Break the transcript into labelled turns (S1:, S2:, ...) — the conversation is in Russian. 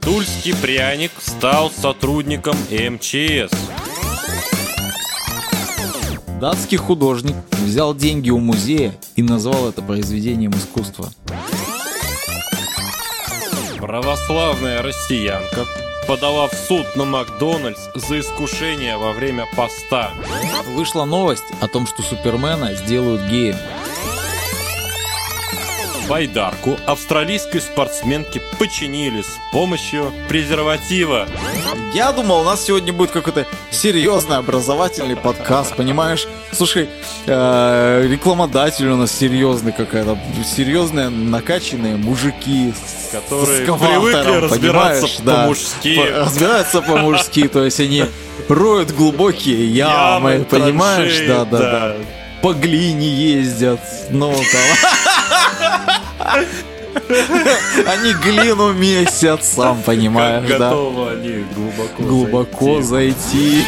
S1: Тульский пряник стал сотрудником МЧС.
S2: Датский художник взял деньги у музея и назвал это произведением искусства.
S1: Православная россиянка подала в суд на Макдональдс за искушение во время поста.
S2: Вышла новость о том, что Супермена сделают геем.
S1: Байдарку австралийской спортсменки починили с помощью презерватива.
S2: Я думал, у нас сегодня будет какой-то серьезный образовательный подкаст, понимаешь? Слушай, э, рекламодатель у нас серьезный какая-то, серьезные накачанные мужики,
S1: Которые
S2: с
S1: привыкли разбираться?
S2: Да.
S1: по-мужски.
S2: По- Разбираются по-мужски, то есть они роют глубокие ямы,
S1: Ямы,
S2: понимаешь?
S1: траншеи,
S2: да, да,
S1: да.
S2: да. По глине ездят, ну там. Они глину месяц, сам понимаешь,
S1: Как
S2: да.
S1: готовы они глубоко
S2: Глубоко
S1: зайти.
S2: зайти.